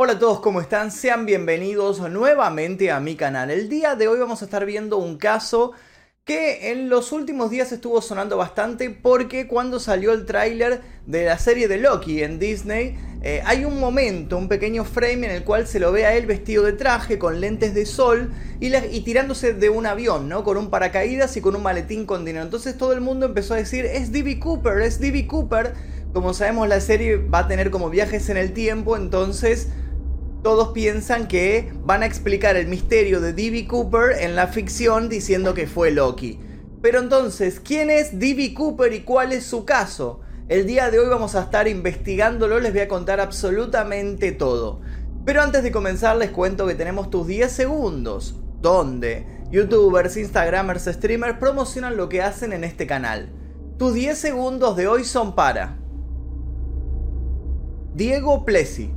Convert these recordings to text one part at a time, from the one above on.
Hola a todos, ¿cómo están? Sean bienvenidos nuevamente a mi canal. El día de hoy vamos a estar viendo un caso que en los últimos días estuvo sonando bastante porque cuando salió el tráiler de la serie de Loki en Disney, eh, hay un momento, un pequeño frame en el cual se lo ve a él vestido de traje, con lentes de sol y, tirándose de un avión, ¿no? Con un paracaídas y con un maletín con dinero. Entonces todo el mundo empezó a decir, es D.B. Cooper, es D.B. Cooper. Como sabemos la serie va a tener como viajes en el tiempo, entonces todos piensan que van a explicar el misterio de D.B. Cooper en la ficción diciendo que fue Loki. Pero entonces, ¿quién es D.B. Cooper y cuál es su caso? El día de hoy vamos a estar investigándolo, les voy a contar absolutamente todo. Pero antes de comenzar les cuento que tenemos tus 10 segundos, donde youtubers, instagramers, streamers promocionan lo que hacen en este canal. Tus 10 segundos de hoy son para Diego Plessi.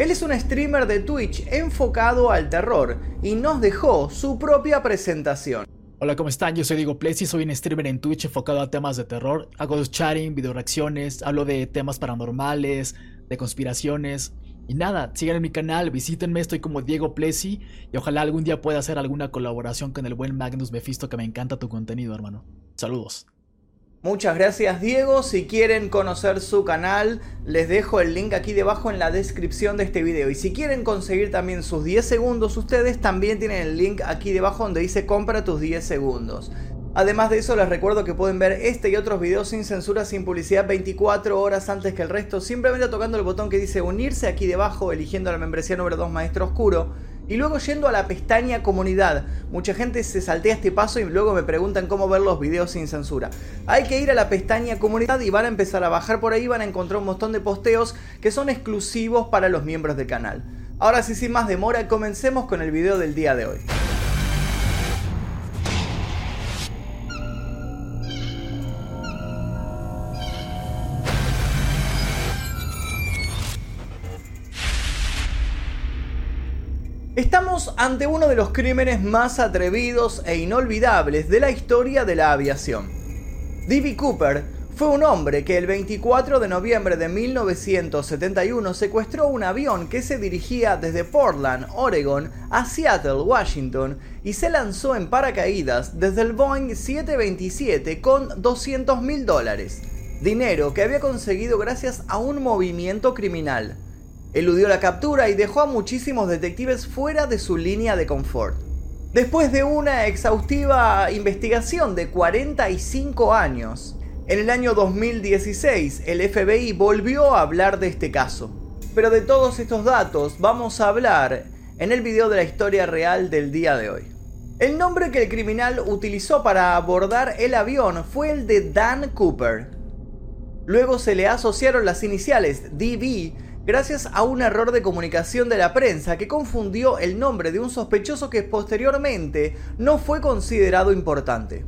Él es un streamer de Twitch enfocado al terror y nos dejó su propia presentación. Hola, ¿cómo están? Yo soy Diego Plessi, soy un streamer en Twitch enfocado a temas de terror. Hago chatting, video reacciones, hablo de temas paranormales, de conspiraciones. Y nada, sigan en mi canal, visítenme, estoy como Diego Plessi y ojalá algún día pueda hacer alguna colaboración con el buen Magnus Mephisto que me encanta tu contenido, hermano. Saludos. Muchas gracias Diego, si quieren conocer su canal les dejo el link aquí debajo en la descripción de este video. Y si quieren conseguir también sus 10 segundos ustedes también tienen el link aquí debajo donde dice compra tus 10 segundos. Además de eso les recuerdo que pueden ver este y otros videos sin censura, sin publicidad 24 horas antes que el resto simplemente tocando el botón que dice unirse aquí debajo eligiendo la membresía número 2 Maestro Oscuro y luego yendo a la pestaña comunidad. Mucha gente se saltea este paso y luego me preguntan cómo ver los videos sin censura. Hay que ir a la pestaña comunidad y van a empezar a bajar por ahí, van a encontrar un montón de posteos que son exclusivos para los miembros del canal. Ahora sí, sin más demora, comencemos con el video del día de hoy. Estamos ante uno de los crímenes más atrevidos e inolvidables de la historia de la aviación. D.B. Cooper fue un hombre que el 24 de noviembre de 1971 secuestró un avión que se dirigía desde Portland, Oregon, a Seattle, Washington, y se lanzó en paracaídas desde el Boeing 727 con 200 mil dólares, dinero que había conseguido gracias a un movimiento criminal. Eludió la captura y dejó a muchísimos detectives fuera de su línea de confort. Después de una exhaustiva investigación de 45 años, en el año 2016 el FBI volvió a hablar de este caso. Pero de todos estos datos vamos a hablar en el video de la historia real del día de hoy. El nombre que el criminal utilizó para abordar el avión fue el de Dan Cooper. Luego se le asociaron las iniciales DB gracias a un error de comunicación de la prensa que confundió el nombre de un sospechoso que posteriormente no fue considerado importante.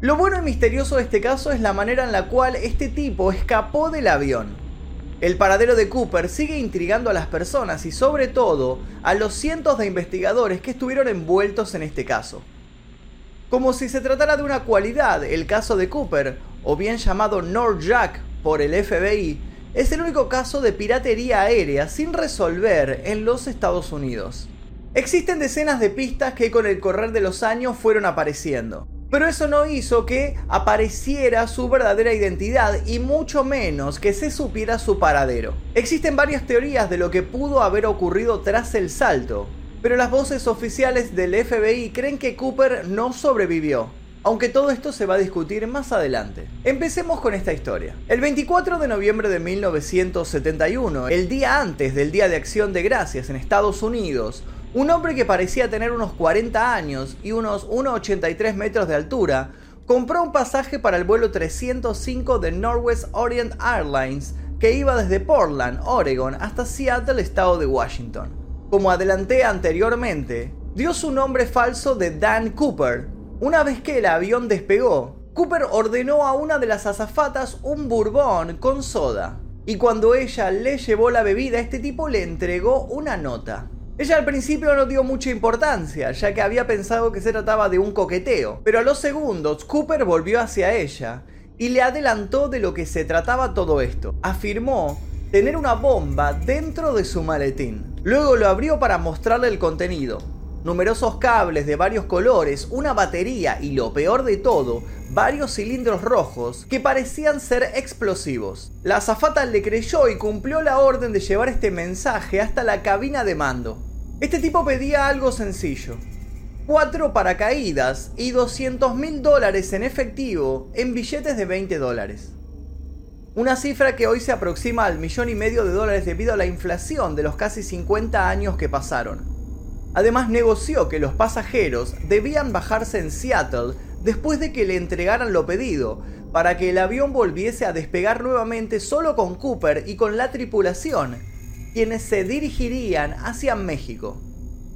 Lo bueno y misterioso de este caso es la manera en la cual este tipo escapó del avión. El paradero de Cooper sigue intrigando a las personas y sobre todo a los cientos de investigadores que estuvieron envueltos en este caso. Como si se tratara de una cualidad, el caso de Cooper, o bien llamado Jack por el FBI, es el único caso de piratería aérea sin resolver en los Estados Unidos. Existen decenas de pistas que con el correr de los años fueron apareciendo, pero eso no hizo que apareciera su verdadera identidad y mucho menos que se supiera su paradero. Existen varias teorías de lo que pudo haber ocurrido tras el salto, pero las voces oficiales del FBI creen que Cooper no sobrevivió aunque todo esto se va a discutir más adelante. Empecemos con esta historia. El 24 de noviembre de 1971, el día antes del Día de Acción de Gracias en Estados Unidos, un hombre que parecía tener unos 40 años y unos 1,83 metros de altura, compró un pasaje para el vuelo 305 de Northwest Orient Airlines que iba desde Portland, Oregon, hasta Seattle, estado de Washington. Como adelanté anteriormente, dio su nombre falso de Dan Cooper, una vez que el avión despegó, Cooper ordenó a una de las azafatas un bourbon con soda. Y cuando ella le llevó la bebida, este tipo le entregó una nota. Ella al principio no dio mucha importancia, ya que había pensado que se trataba de un coqueteo, pero a los segundos Cooper volvió hacia ella y le adelantó de lo que se trataba todo esto. Afirmó tener una bomba dentro de su maletín. Luego lo abrió para mostrarle el contenido. Numerosos cables de varios colores, una batería y lo peor de todo, varios cilindros rojos que parecían ser explosivos. La azafata le creyó y cumplió la orden de llevar este mensaje hasta la cabina de mando. Este tipo pedía algo sencillo. Cuatro paracaídas y 200 mil dólares en efectivo en billetes de 20 dólares. Una cifra que hoy se aproxima al millón y medio de dólares debido a la inflación de los casi 50 años que pasaron. Además negoció que los pasajeros debían bajarse en Seattle después de que le entregaran lo pedido, para que el avión volviese a despegar nuevamente solo con Cooper y con la tripulación, quienes se dirigirían hacia México.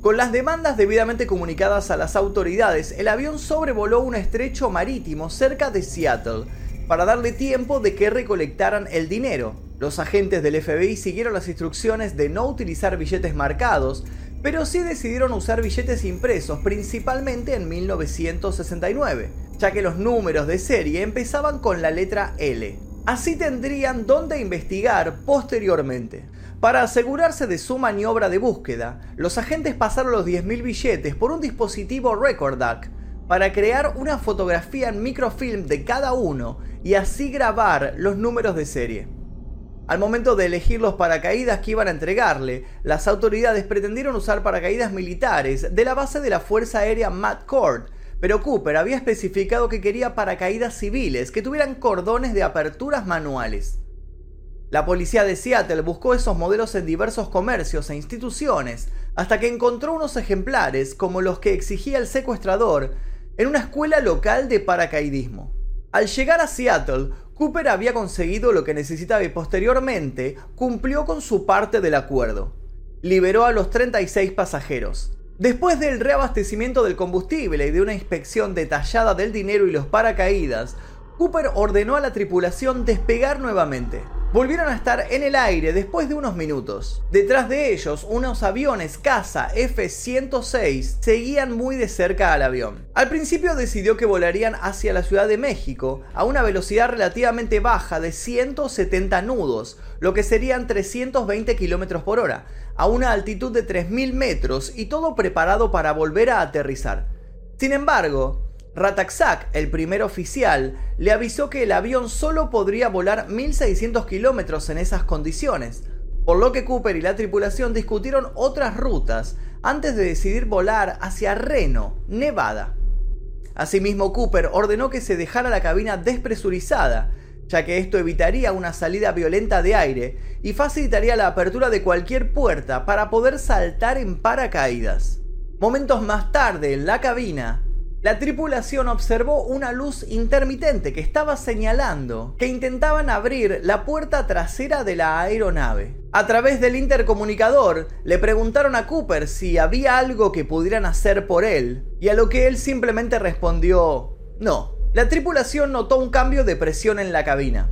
Con las demandas debidamente comunicadas a las autoridades, el avión sobrevoló un estrecho marítimo cerca de Seattle para darle tiempo de que recolectaran el dinero. Los agentes del FBI siguieron las instrucciones de no utilizar billetes marcados, pero sí decidieron usar billetes impresos, principalmente en 1969, ya que los números de serie empezaban con la letra L. Así tendrían dónde investigar posteriormente. Para asegurarse de su maniobra de búsqueda, los agentes pasaron los 10.000 billetes por un dispositivo Recordac para crear una fotografía en microfilm de cada uno y así grabar los números de serie. Al momento de elegir los paracaídas que iban a entregarle, las autoridades pretendieron usar paracaídas militares de la base de la Fuerza Aérea McCord, pero Cooper había especificado que quería paracaídas civiles que tuvieran cordones de aperturas manuales. La policía de Seattle buscó esos modelos en diversos comercios e instituciones, hasta que encontró unos ejemplares como los que exigía el secuestrador en una escuela local de paracaidismo. Al llegar a Seattle, Cooper había conseguido lo que necesitaba y posteriormente cumplió con su parte del acuerdo. Liberó a los 36 pasajeros. Después del reabastecimiento del combustible y de una inspección detallada del dinero y los paracaídas, Cooper ordenó a la tripulación despegar nuevamente volvieron a estar en el aire después de unos minutos. Detrás de ellos, unos aviones caza F-106 seguían muy de cerca al avión. Al principio decidió que volarían hacia la Ciudad de México a una velocidad relativamente baja de 170 nudos, lo que serían 320 km por hora, a una altitud de 3.000 metros y todo preparado para volver a aterrizar. Sin embargo, Rataxak, el primer oficial, le avisó que el avión solo podría volar 1600 kilómetros en esas condiciones, por lo que Cooper y la tripulación discutieron otras rutas antes de decidir volar hacia Reno, Nevada. Asimismo, Cooper ordenó que se dejara la cabina despresurizada, ya que esto evitaría una salida violenta de aire y facilitaría la apertura de cualquier puerta para poder saltar en paracaídas. Momentos más tarde, en la cabina, la tripulación observó una luz intermitente que estaba señalando que intentaban abrir la puerta trasera de la aeronave. A través del intercomunicador le preguntaron a Cooper si había algo que pudieran hacer por él, y a lo que él simplemente respondió no. La tripulación notó un cambio de presión en la cabina.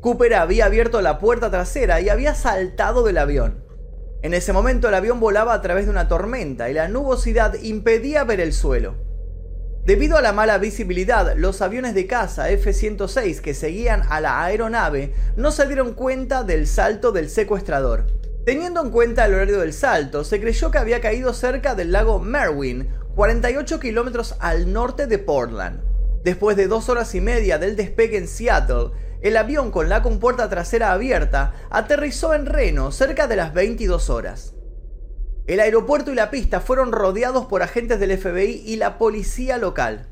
Cooper había abierto la puerta trasera y había saltado del avión. En ese momento el avión volaba a través de una tormenta y la nubosidad impedía ver el suelo. Debido a la mala visibilidad, los aviones de caza F-106 que seguían a la aeronave no se dieron cuenta del salto del secuestrador. Teniendo en cuenta el horario del salto, se creyó que había caído cerca del lago Merwin, 48 kilómetros al norte de Portland. Después de dos horas y media del despegue en Seattle, el avión con la compuerta trasera abierta aterrizó en Reno cerca de las 22 horas. El aeropuerto y la pista fueron rodeados por agentes del FBI y la policía local.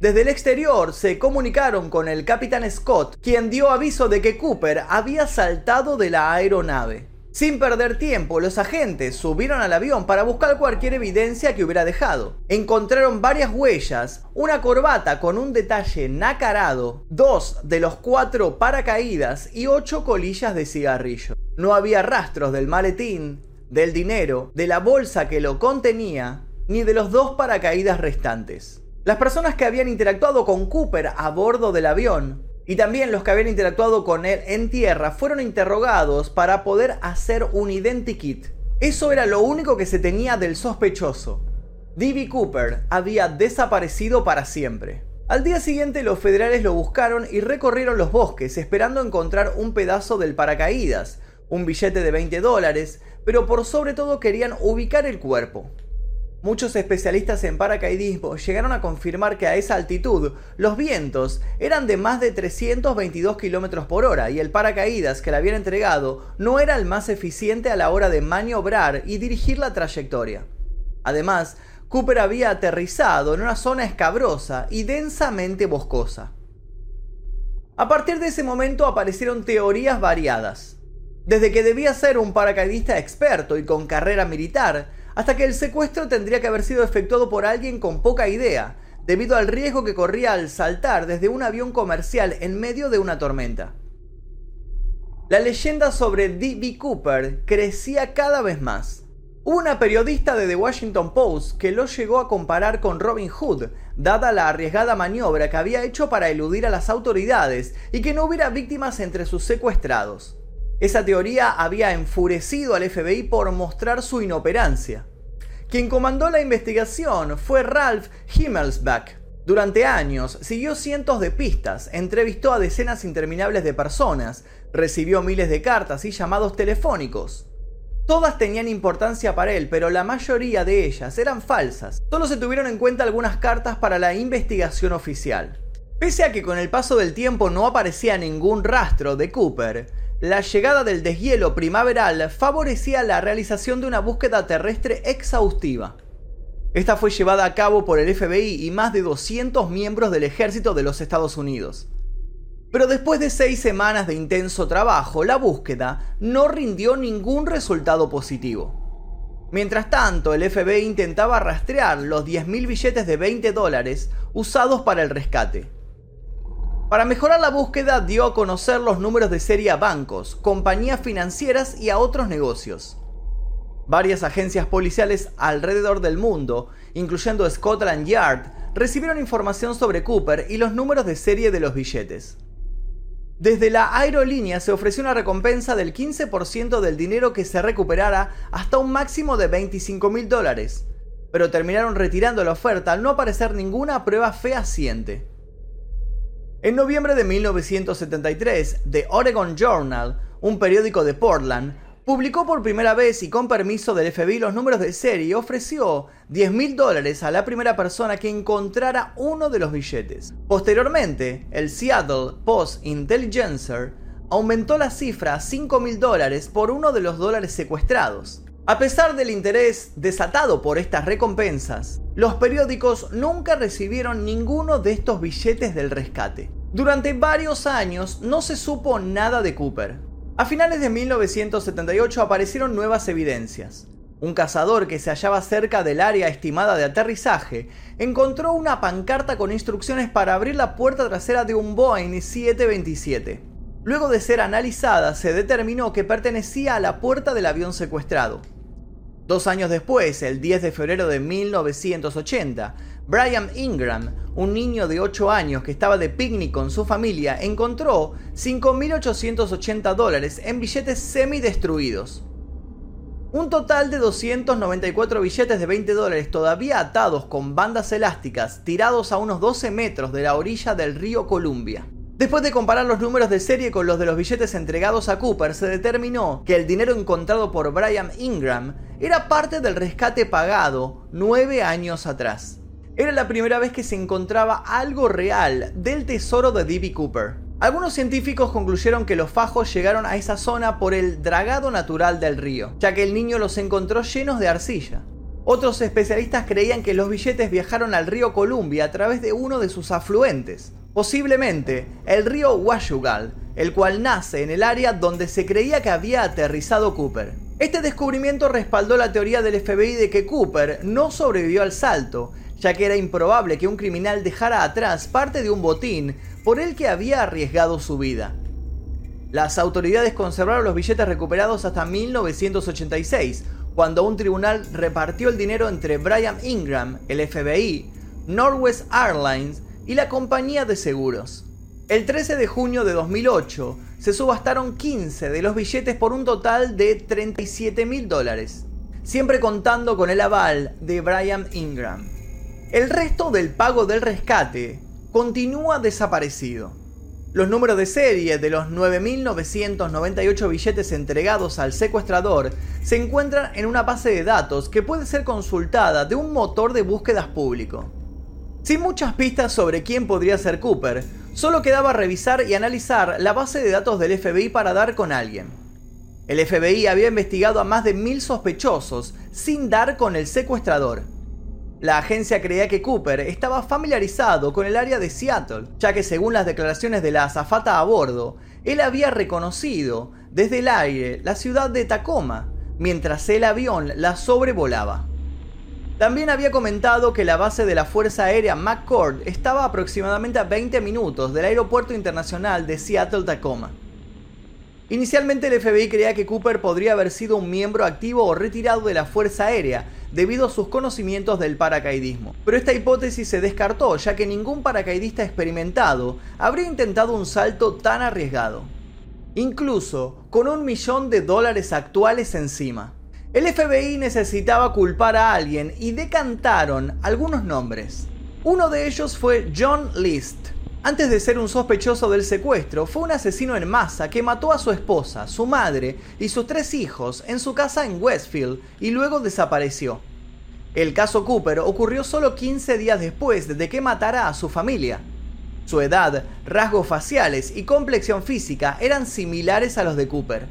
Desde el exterior se comunicaron con el capitán Scott, quien dio aviso de que Cooper había saltado de la aeronave. Sin perder tiempo, los agentes subieron al avión para buscar cualquier evidencia que hubiera dejado. Encontraron varias huellas, una corbata con un detalle nacarado, dos de los cuatro paracaídas y ocho colillas de cigarrillo. No había rastros del maletín, del dinero, de la bolsa que lo contenía, ni de los dos paracaídas restantes. Las personas que habían interactuado con Cooper a bordo del avión y también los que habían interactuado con él en tierra fueron interrogados para poder hacer un identikit. Eso era lo único que se tenía del sospechoso. D.B. Cooper había desaparecido para siempre. Al día siguiente los federales lo buscaron y recorrieron los bosques esperando encontrar un pedazo del paracaídas, un billete de 20 dólares, pero por sobre todo querían ubicar el cuerpo. Muchos especialistas en paracaidismo llegaron a confirmar que a esa altitud los vientos eran de más de 322 km por hora y el paracaídas que le habían entregado no era el más eficiente a la hora de maniobrar y dirigir la trayectoria. Además, Cooper había aterrizado en una zona escabrosa y densamente boscosa. A partir de ese momento aparecieron teorías variadas. Desde que debía ser un paracaidista experto y con carrera militar, hasta que el secuestro tendría que haber sido efectuado por alguien con poca idea, debido al riesgo que corría al saltar desde un avión comercial en medio de una tormenta. La leyenda sobre D.B. Cooper crecía cada vez más. Una periodista de The Washington Post que lo llegó a comparar con Robin Hood, dada la arriesgada maniobra que había hecho para eludir a las autoridades y que no hubiera víctimas entre sus secuestrados. Esa teoría había enfurecido al FBI por mostrar su inoperancia. Quien comandó la investigación fue Ralph Himmelsbach. Durante años siguió cientos de pistas, entrevistó a decenas interminables de personas, recibió miles de cartas y llamados telefónicos. Todas tenían importancia para él, pero la mayoría de ellas eran falsas. Solo se tuvieron en cuenta algunas cartas para la investigación oficial. Pese a que con el paso del tiempo no aparecía ningún rastro de Cooper, la llegada del deshielo primaveral favorecía la realización de una búsqueda terrestre exhaustiva. Esta fue llevada a cabo por el FBI y más de 200 miembros del ejército de los Estados Unidos. Pero después de seis semanas de intenso trabajo, la búsqueda no rindió ningún resultado positivo. Mientras tanto, el FBI intentaba rastrear los 10.000 billetes de 20 dólares usados para el rescate. Para mejorar la búsqueda dio a conocer los números de serie a bancos, compañías financieras y a otros negocios. Varias agencias policiales alrededor del mundo, incluyendo Scotland Yard, recibieron información sobre Cooper y los números de serie de los billetes. Desde la aerolínea se ofreció una recompensa del 15% del dinero que se recuperara hasta un máximo de 25 mil dólares, pero terminaron retirando la oferta al no aparecer ninguna prueba fehaciente. En noviembre de 1973, The Oregon Journal, un periódico de Portland, publicó por primera vez y con permiso del FBI los números de serie y ofreció 10 mil dólares a la primera persona que encontrara uno de los billetes. Posteriormente, el Seattle Post Intelligencer aumentó la cifra a 5 mil dólares por uno de los dólares secuestrados. A pesar del interés desatado por estas recompensas, los periódicos nunca recibieron ninguno de estos billetes del rescate. Durante varios años no se supo nada de Cooper. A finales de 1978 aparecieron nuevas evidencias. Un cazador que se hallaba cerca del área estimada de aterrizaje encontró una pancarta con instrucciones para abrir la puerta trasera de un Boeing 727. Luego de ser analizada, se determinó que pertenecía a la puerta del avión secuestrado. Dos años después, el 10 de febrero de 1980, Brian Ingram, un niño de 8 años que estaba de picnic con su familia, encontró 5.880 dólares en billetes semi-destruidos. Un total de 294 billetes de 20 dólares todavía atados con bandas elásticas tirados a unos 12 metros de la orilla del río Columbia. Después de comparar los números de serie con los de los billetes entregados a Cooper, se determinó que el dinero encontrado por Brian Ingram era parte del rescate pagado nueve años atrás. Era la primera vez que se encontraba algo real del tesoro de D.B. Cooper. Algunos científicos concluyeron que los fajos llegaron a esa zona por el dragado natural del río, ya que el niño los encontró llenos de arcilla. Otros especialistas creían que los billetes viajaron al río Columbia a través de uno de sus afluentes, Posiblemente el río Washugal, el cual nace en el área donde se creía que había aterrizado Cooper. Este descubrimiento respaldó la teoría del FBI de que Cooper no sobrevivió al salto, ya que era improbable que un criminal dejara atrás parte de un botín por el que había arriesgado su vida. Las autoridades conservaron los billetes recuperados hasta 1986, cuando un tribunal repartió el dinero entre Brian Ingram, el FBI, Northwest Airlines y la compañía de seguros. El 13 de junio de 2008 se subastaron 15 de los billetes por un total de 37 mil dólares, siempre contando con el aval de Brian Ingram. El resto del pago del rescate continúa desaparecido. Los números de serie de los 9.998 billetes entregados al secuestrador se encuentran en una base de datos que puede ser consultada de un motor de búsquedas público. Sin muchas pistas sobre quién podría ser Cooper, solo quedaba revisar y analizar la base de datos del FBI para dar con alguien. El FBI había investigado a más de mil sospechosos sin dar con el secuestrador. La agencia creía que Cooper estaba familiarizado con el área de Seattle, ya que según las declaraciones de la azafata a bordo, él había reconocido desde el aire la ciudad de Tacoma, mientras el avión la sobrevolaba. También había comentado que la base de la Fuerza Aérea McCord estaba aproximadamente a 20 minutos del Aeropuerto Internacional de Seattle-Tacoma. Inicialmente el FBI creía que Cooper podría haber sido un miembro activo o retirado de la Fuerza Aérea debido a sus conocimientos del paracaidismo. Pero esta hipótesis se descartó ya que ningún paracaidista experimentado habría intentado un salto tan arriesgado. Incluso con un millón de dólares actuales encima. El FBI necesitaba culpar a alguien y decantaron algunos nombres. Uno de ellos fue John List, antes de ser un sospechoso del secuestro, fue un asesino en masa que mató a su esposa, su madre y sus tres hijos en su casa en Westfield y luego desapareció. El caso Cooper ocurrió solo 15 días después de que matara a su familia. Su edad, rasgos faciales y complexión física eran similares a los de Cooper.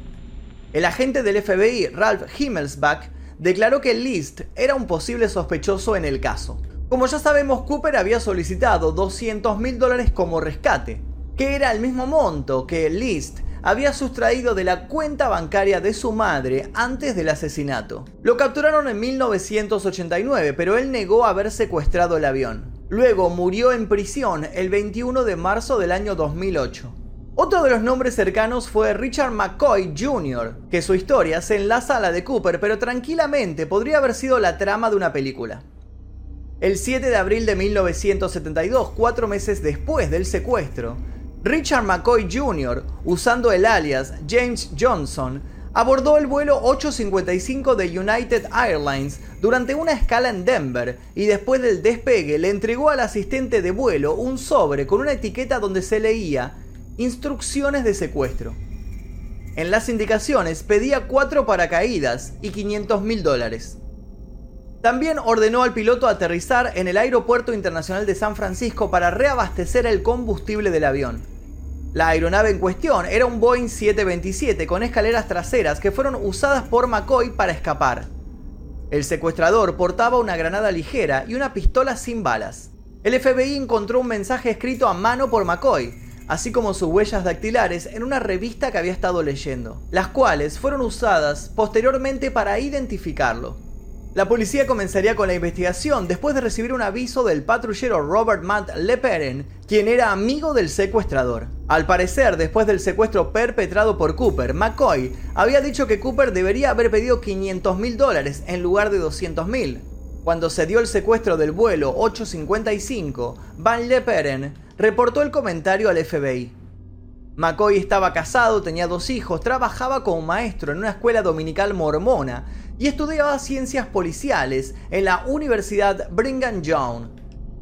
El agente del FBI, Ralph Himmelsbach, declaró que List era un posible sospechoso en el caso. Como ya sabemos, Cooper había solicitado 200 mil dólares como rescate, que era el mismo monto que List había sustraído de la cuenta bancaria de su madre antes del asesinato. Lo capturaron en 1989, pero él negó haber secuestrado el avión. Luego murió en prisión el 21 de marzo del año 2008. Otro de los nombres cercanos fue Richard McCoy Jr., que su historia se enlaza a la de Cooper, pero tranquilamente podría haber sido la trama de una película. El 7 de abril de 1972, cuatro meses después del secuestro, Richard McCoy Jr., usando el alias James Johnson, abordó el vuelo 855 de United Airlines durante una escala en Denver y después del despegue le entregó al asistente de vuelo un sobre con una etiqueta donde se leía Instrucciones de secuestro. En las indicaciones pedía cuatro paracaídas y 500 mil dólares. También ordenó al piloto aterrizar en el Aeropuerto Internacional de San Francisco para reabastecer el combustible del avión. La aeronave en cuestión era un Boeing 727 con escaleras traseras que fueron usadas por McCoy para escapar. El secuestrador portaba una granada ligera y una pistola sin balas. El FBI encontró un mensaje escrito a mano por McCoy, así como sus huellas dactilares en una revista que había estado leyendo, las cuales fueron usadas posteriormente para identificarlo. La policía comenzaría con la investigación después de recibir un aviso del patrullero Robert Matt Leperen, quien era amigo del secuestrador. Al parecer, después del secuestro perpetrado por Cooper, McCoy había dicho que Cooper debería haber pedido 500 mil dólares en lugar de 200 mil. Cuando se dio el secuestro del vuelo 855, Van Leperen reportó el comentario al FBI. McCoy estaba casado, tenía dos hijos, trabajaba como maestro en una escuela dominical mormona y estudiaba ciencias policiales en la Universidad Brigham Young.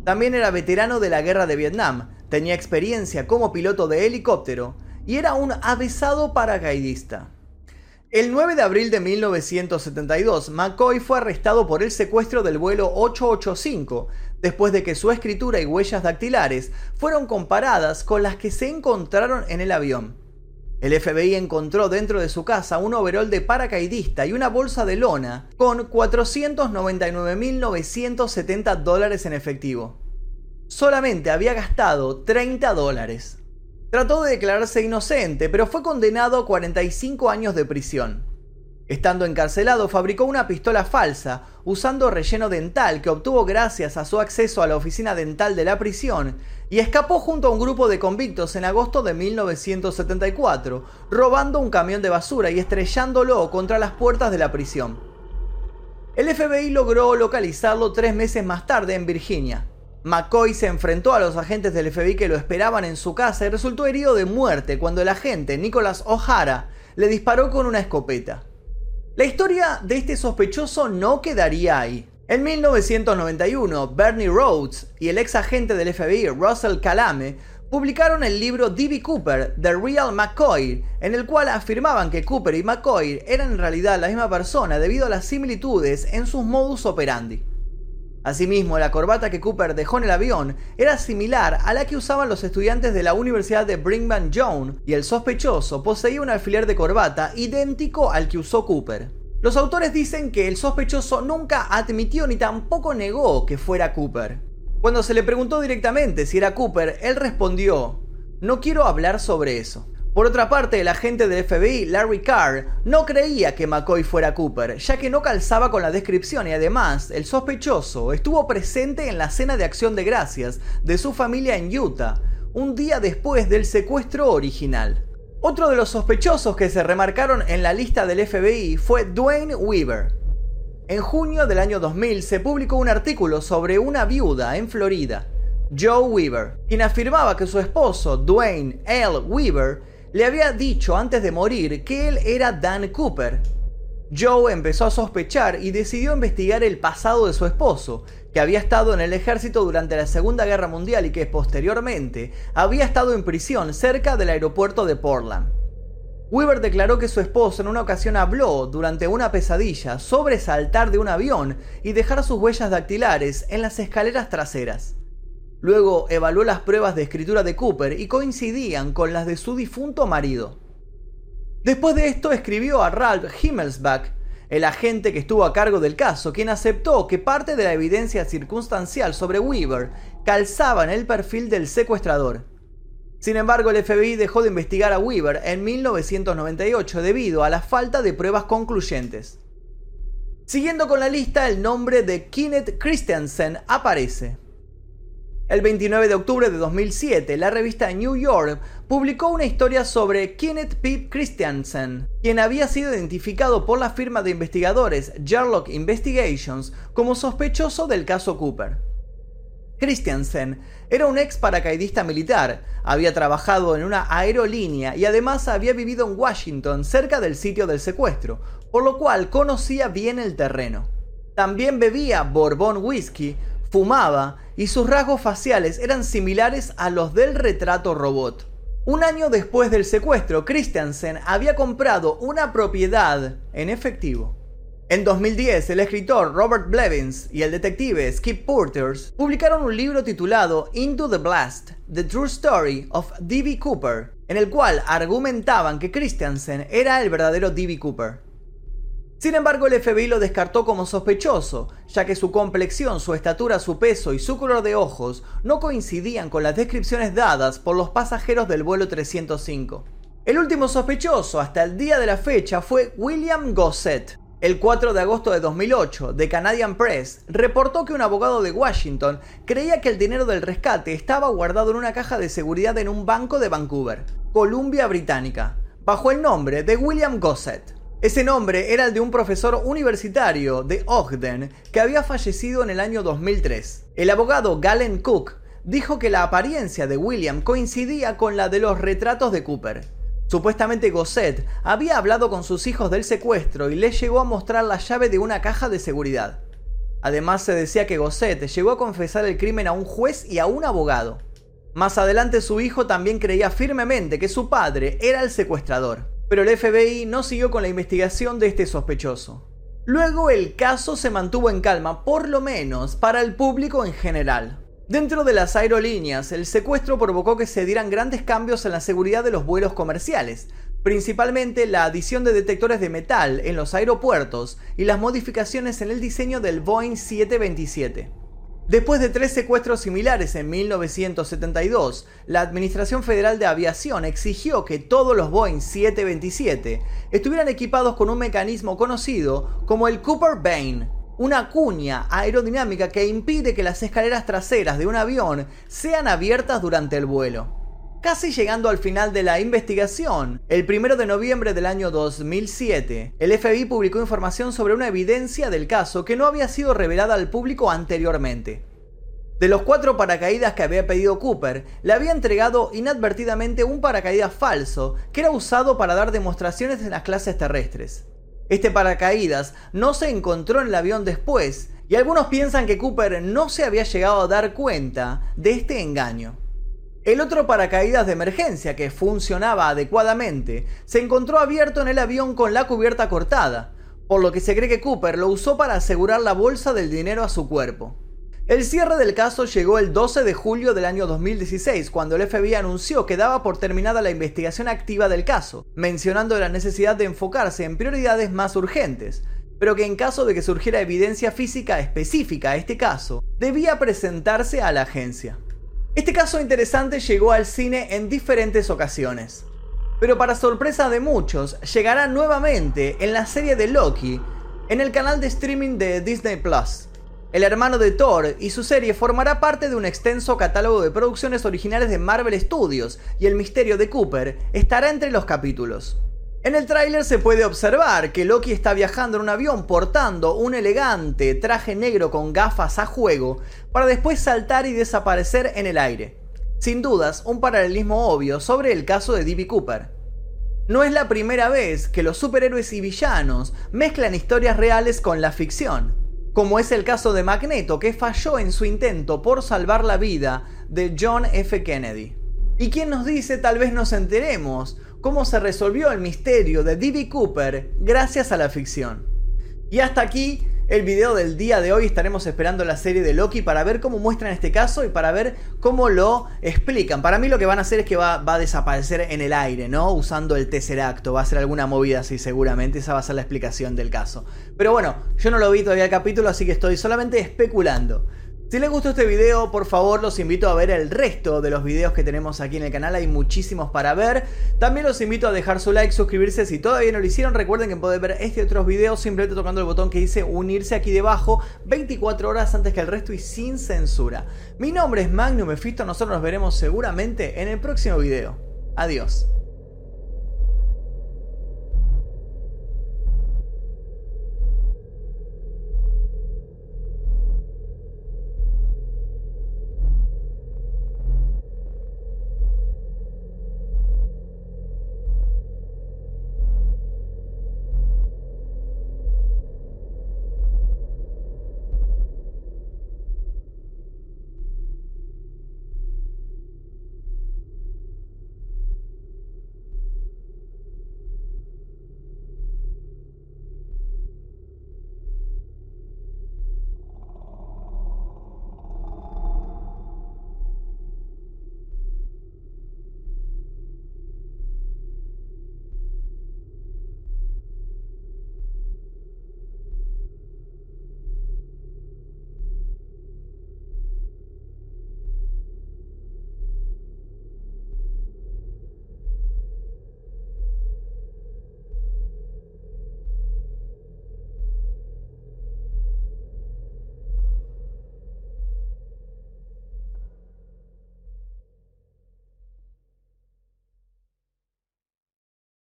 También era veterano de la guerra de Vietnam, tenía experiencia como piloto de helicóptero y era un avisado paracaidista. El 9 de abril de 1972, McCoy fue arrestado por el secuestro del vuelo 885, después de que su escritura y huellas dactilares fueron comparadas con las que se encontraron en el avión. El FBI encontró dentro de su casa un overol de paracaidista y una bolsa de lona con 499.970 dólares en efectivo. Solamente había gastado 30 dólares. Trató de declararse inocente, pero fue condenado a 45 años de prisión. Estando encarcelado, fabricó una pistola falsa usando relleno dental que obtuvo gracias a su acceso a la oficina dental de la prisión y escapó junto a un grupo de convictos en agosto de 1974, robando un camión de basura y estrellándolo contra las puertas de la prisión. El FBI logró localizarlo tres meses más tarde en Virginia. McCoy se enfrentó a los agentes del FBI que lo esperaban en su casa y resultó herido de muerte cuando el agente Nicholas O'Hara le disparó con una escopeta. La historia de este sospechoso no quedaría ahí. En 1991, Bernie Rhodes y el ex agente del FBI Russell Calame publicaron el libro D.B. Cooper, The Real McCoy, en el cual afirmaban que Cooper y McCoy eran en realidad la misma persona debido a las similitudes en sus modus operandi. Asimismo, la corbata que Cooper dejó en el avión era similar a la que usaban los estudiantes de la Universidad de Brigham Young y el sospechoso poseía un alfiler de corbata idéntico al que usó Cooper. Los autores dicen que el sospechoso nunca admitió ni tampoco negó que fuera Cooper. Cuando se le preguntó directamente si era Cooper, él respondió, no quiero hablar sobre eso. Por otra parte, el agente del FBI, Larry Carr, no creía que McCoy fuera Cooper, ya que no calzaba con la descripción y además el sospechoso estuvo presente en la cena de acción de gracias de su familia en Utah, un día después del secuestro original. Otro de los sospechosos que se remarcaron en la lista del FBI fue Dwayne Weaver. En junio del año 2000 se publicó un artículo sobre una viuda en Florida, Joe Weaver, quien afirmaba que su esposo, Dwayne L. Weaver, le había dicho antes de morir que él era Dan Cooper. Joe empezó a sospechar y decidió investigar el pasado de su esposo, que había estado en el ejército durante la Segunda Guerra Mundial y que posteriormente había estado en prisión cerca del aeropuerto de Portland. Weaver declaró que su esposo en una ocasión habló durante una pesadilla sobre saltar de un avión y dejar sus huellas dactilares en las escaleras traseras. Luego evaluó las pruebas de escritura de Cooper y coincidían con las de su difunto marido. Después de esto escribió a Ralph Himmelsbach, el agente que estuvo a cargo del caso, quien aceptó que parte de la evidencia circunstancial sobre Weaver calzaba en el perfil del secuestrador. Sin embargo, el FBI dejó de investigar a Weaver en 1998 debido a la falta de pruebas concluyentes. Siguiendo con la lista, el nombre de Kenneth Christensen aparece. El 29 de octubre de 2007, la revista New York publicó una historia sobre Kenneth P. Christiansen, quien había sido identificado por la firma de investigadores Sherlock Investigations como sospechoso del caso Cooper. Christiansen era un ex paracaidista militar, había trabajado en una aerolínea y además había vivido en Washington cerca del sitio del secuestro, por lo cual conocía bien el terreno. También bebía Bourbon Whisky, fumaba y sus rasgos faciales eran similares a los del retrato robot. Un año después del secuestro, Christiansen había comprado una propiedad en efectivo. En 2010, el escritor Robert Blevins y el detective Skip Porters publicaron un libro titulado Into the Blast, The True Story of D.B. Cooper, en el cual argumentaban que Christiansen era el verdadero D.B. Cooper. Sin embargo, el FBI lo descartó como sospechoso, ya que su complexión, su estatura, su peso y su color de ojos no coincidían con las descripciones dadas por los pasajeros del vuelo 305. El último sospechoso hasta el día de la fecha fue William Gossett. El 4 de agosto de 2008, The Canadian Press reportó que un abogado de Washington creía que el dinero del rescate estaba guardado en una caja de seguridad en un banco de Vancouver, Columbia Británica, bajo el nombre de William Gossett. Ese nombre era el de un profesor universitario de Ogden que había fallecido en el año 2003. El abogado Galen Cook dijo que la apariencia de William coincidía con la de los retratos de Cooper. Supuestamente Gosset había hablado con sus hijos del secuestro y les llegó a mostrar la llave de una caja de seguridad. Además se decía que Gosset llegó a confesar el crimen a un juez y a un abogado. Más adelante su hijo también creía firmemente que su padre era el secuestrador pero el FBI no siguió con la investigación de este sospechoso. Luego el caso se mantuvo en calma, por lo menos para el público en general. Dentro de las aerolíneas, el secuestro provocó que se dieran grandes cambios en la seguridad de los vuelos comerciales, principalmente la adición de detectores de metal en los aeropuertos y las modificaciones en el diseño del Boeing 727. Después de tres secuestros similares en 1972, la Administración Federal de Aviación exigió que todos los Boeing 727 estuvieran equipados con un mecanismo conocido como el Cooper Vane, una cuña aerodinámica que impide que las escaleras traseras de un avión sean abiertas durante el vuelo. Casi llegando al final de la investigación, el 1 de noviembre del año 2007, el FBI publicó información sobre una evidencia del caso que no había sido revelada al público anteriormente. De los cuatro paracaídas que había pedido Cooper, le había entregado inadvertidamente un paracaídas falso que era usado para dar demostraciones en las clases terrestres. Este paracaídas no se encontró en el avión después, y algunos piensan que Cooper no se había llegado a dar cuenta de este engaño. El otro paracaídas de emergencia, que funcionaba adecuadamente, se encontró abierto en el avión con la cubierta cortada, por lo que se cree que Cooper lo usó para asegurar la bolsa del dinero a su cuerpo. El cierre del caso llegó el 12 de julio del año 2016, cuando el FBI anunció que daba por terminada la investigación activa del caso, mencionando la necesidad de enfocarse en prioridades más urgentes, pero que en caso de que surgiera evidencia física específica a este caso, debía presentarse a la agencia. Este caso interesante llegó al cine en diferentes ocasiones, pero para sorpresa de muchos, llegará nuevamente en la serie de Loki, en el canal de streaming de Disney Plus. El hermano de Thor y su serie formará parte de un extenso catálogo de producciones originales de Marvel Studios y el misterio de Cooper estará entre los capítulos. En el tráiler se puede observar que Loki está viajando en un avión portando un elegante traje negro con gafas a juego para después saltar y desaparecer en el aire. Sin dudas, un paralelismo obvio sobre el caso de D.B. Cooper. No es la primera vez que los superhéroes y villanos mezclan historias reales con la ficción como es el caso de Magneto, que falló en su intento por salvar la vida de John F. Kennedy. ¿Y quién nos dice tal vez nos enteremos cómo se resolvió el misterio de D.B. Cooper gracias a la ficción? Y hasta aquí el video del día de hoy. Estaremos esperando la serie de Loki para ver cómo muestran este caso y para ver cómo lo explican. Para mí lo que van a hacer es que va, a desaparecer en el aire, ¿no? Usando el Tesseracto. Va a ser alguna movida así seguramente. Esa va a ser la explicación del caso. Pero bueno, yo no lo vi todavía el capítulo, así que estoy solamente especulando. Si les gustó este video, por favor los invito a ver el resto de los videos que tenemos aquí en el canal, hay muchísimos para ver. También los invito a dejar su like, suscribirse si todavía no lo hicieron. Recuerden que pueden ver este y otros videos simplemente tocando el botón que dice unirse aquí debajo 24 horas antes que el resto y sin censura. Mi nombre es Magnum Mephisto, nosotros nos veremos seguramente en el próximo video. Adiós.